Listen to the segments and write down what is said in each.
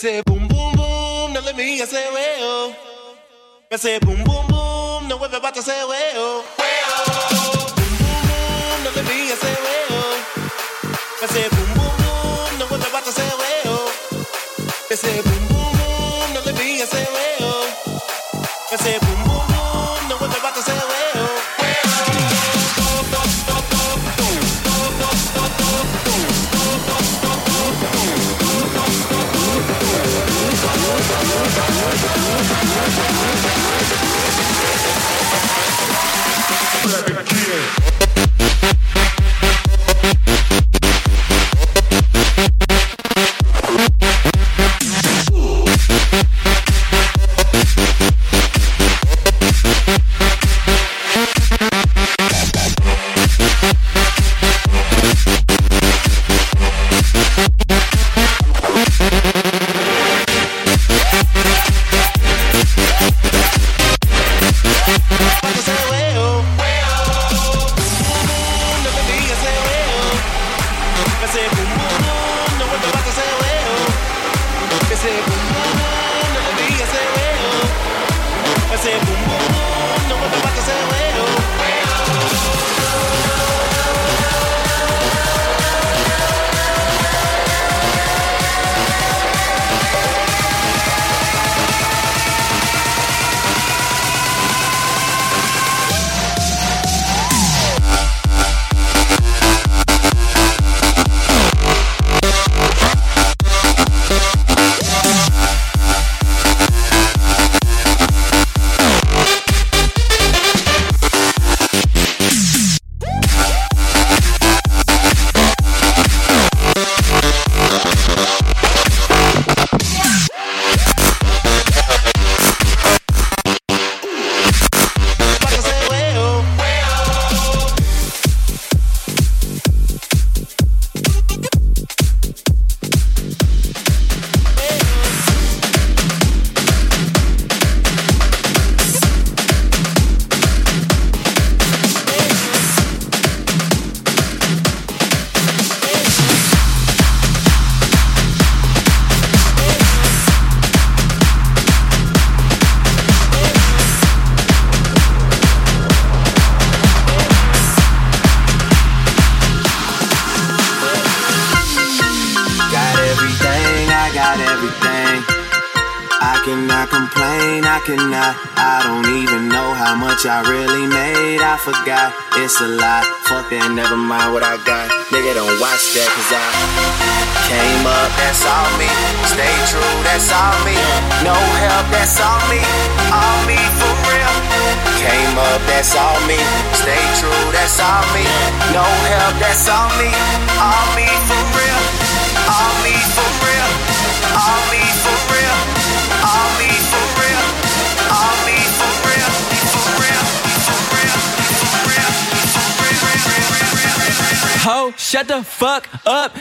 Me say boom boom boom, no let me hear say well. Say boom boom boom, Everybody Fuck that, never mind what I got. Nigga, don't watch that, cause I came up, that's all me. Stay true, that's all me. No help, that's all me. All me for real. Came up, that's all me. Stay true, that's all me. No help, that's all me. All me for real. All me for real. All me for real. Ho, shut the fuck up.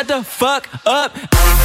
Shut the fuck up.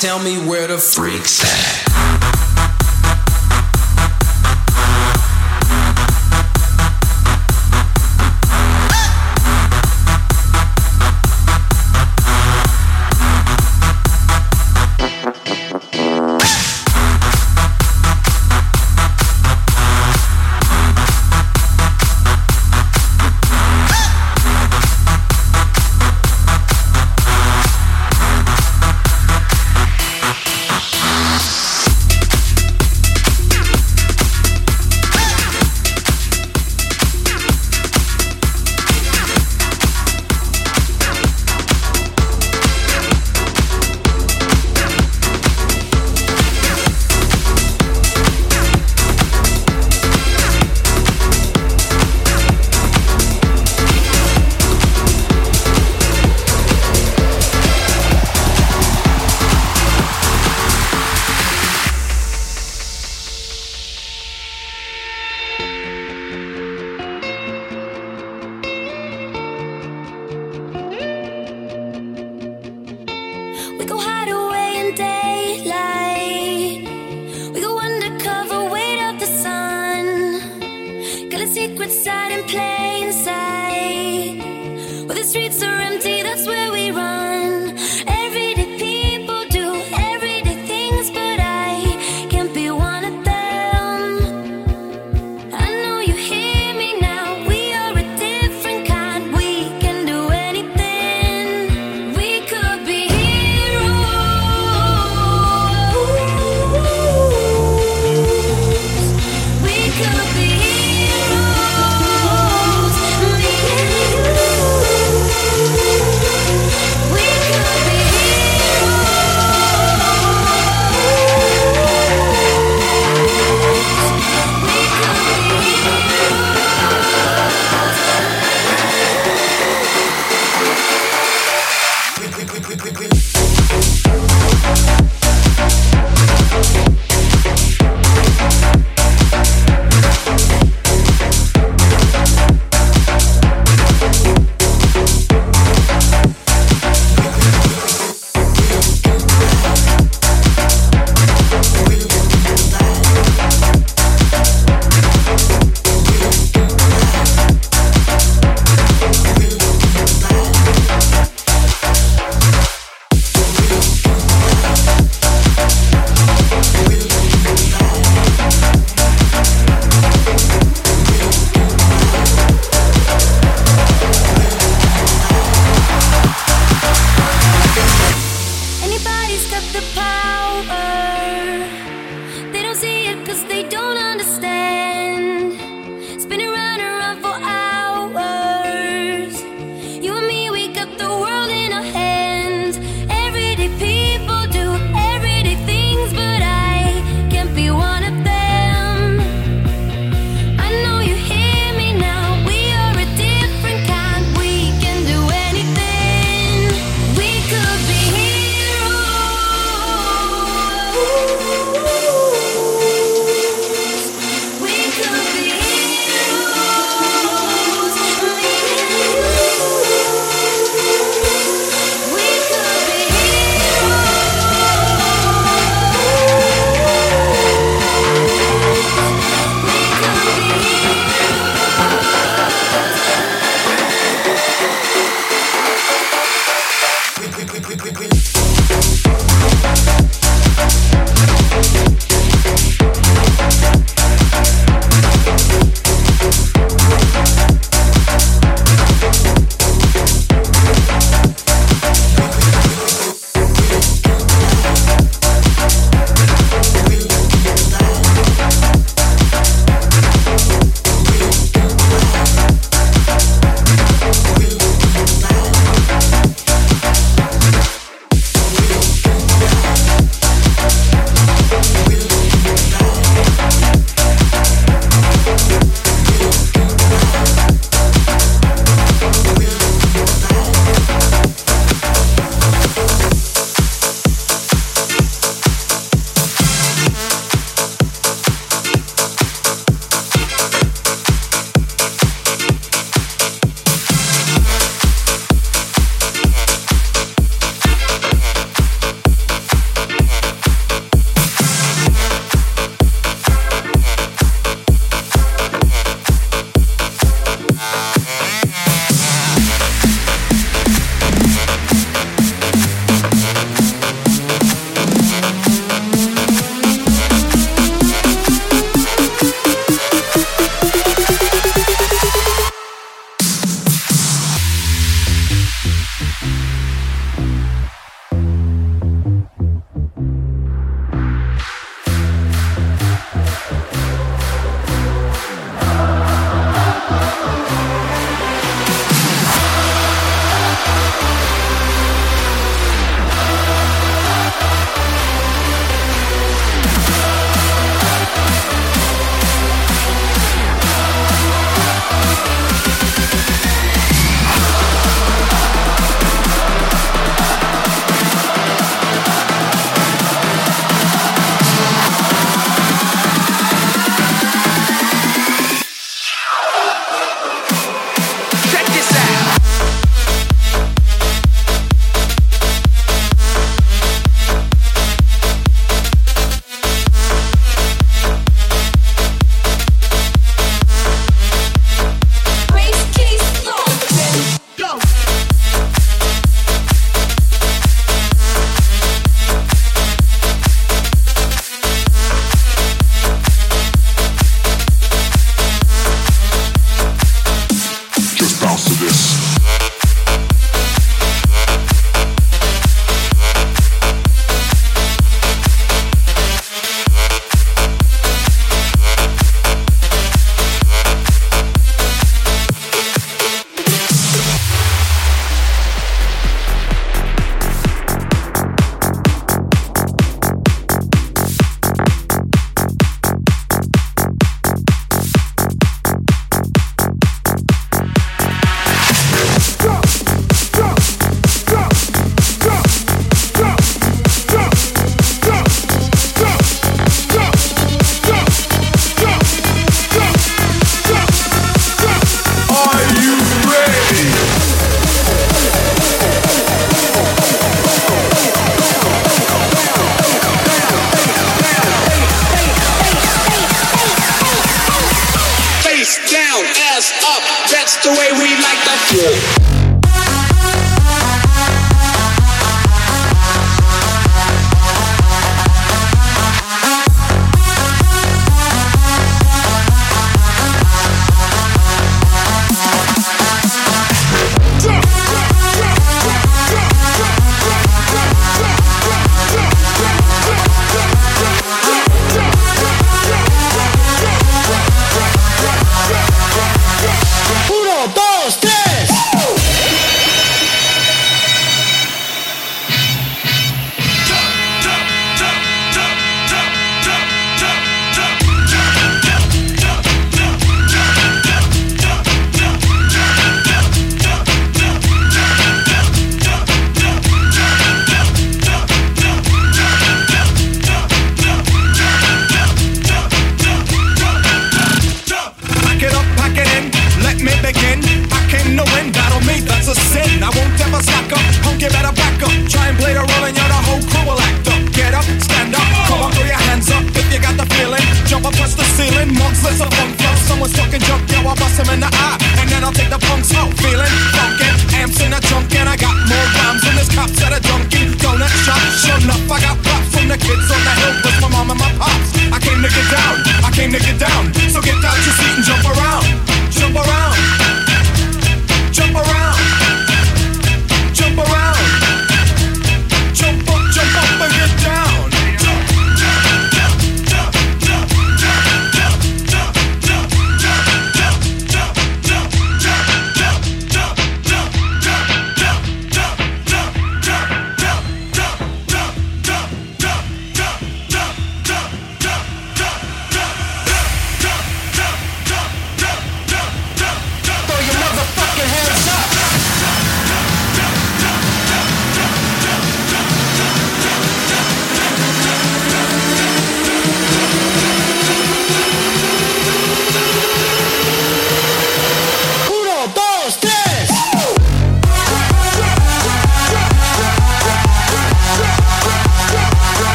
Tell me where the freaks at.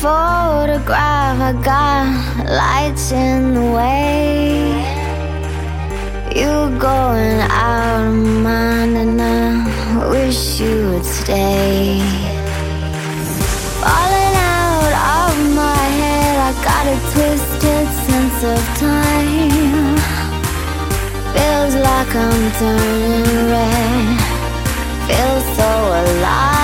photograph. I got lights in the way. You're going out of mind, and I wish you would stay. Falling out of my head, I got a twisted sense of time. Feels like I'm turning red. Feels so alive.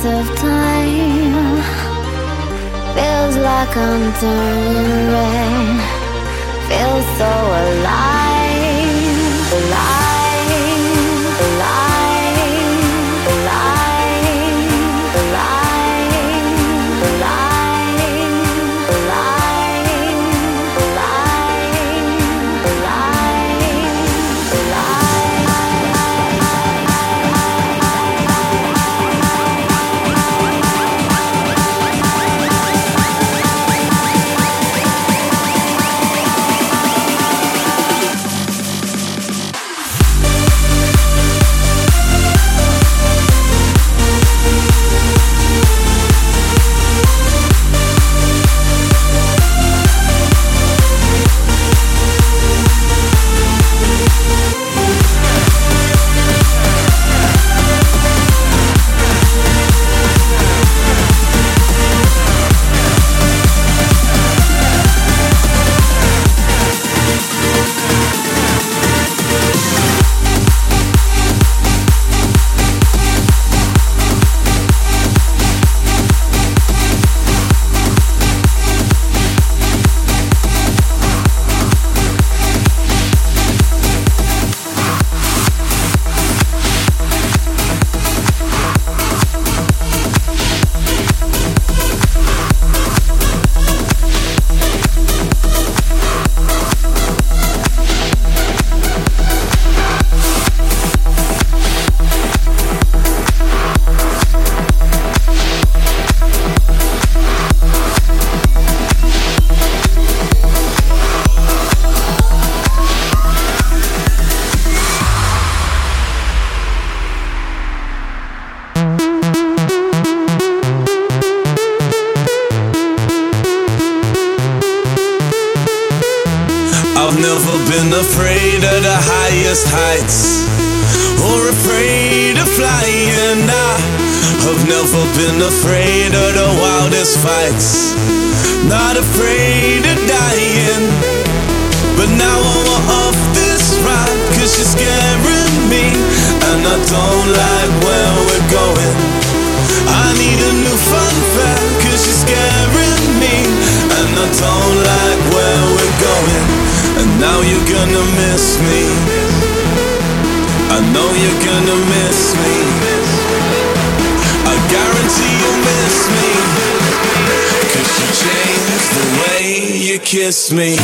sense of time. Feels like I'm turning red Feels so alive. for the wildest fights. Not afraid of dying. But now I'm off this ride, cause she's scaring me. And I don't like where we're going. I need a new fun fact, cause she's scaring me. And I don't like where we're going. And now you're gonna miss me. I know you're gonna miss me. I guarantee you'll miss me? Could you change the way you kiss me?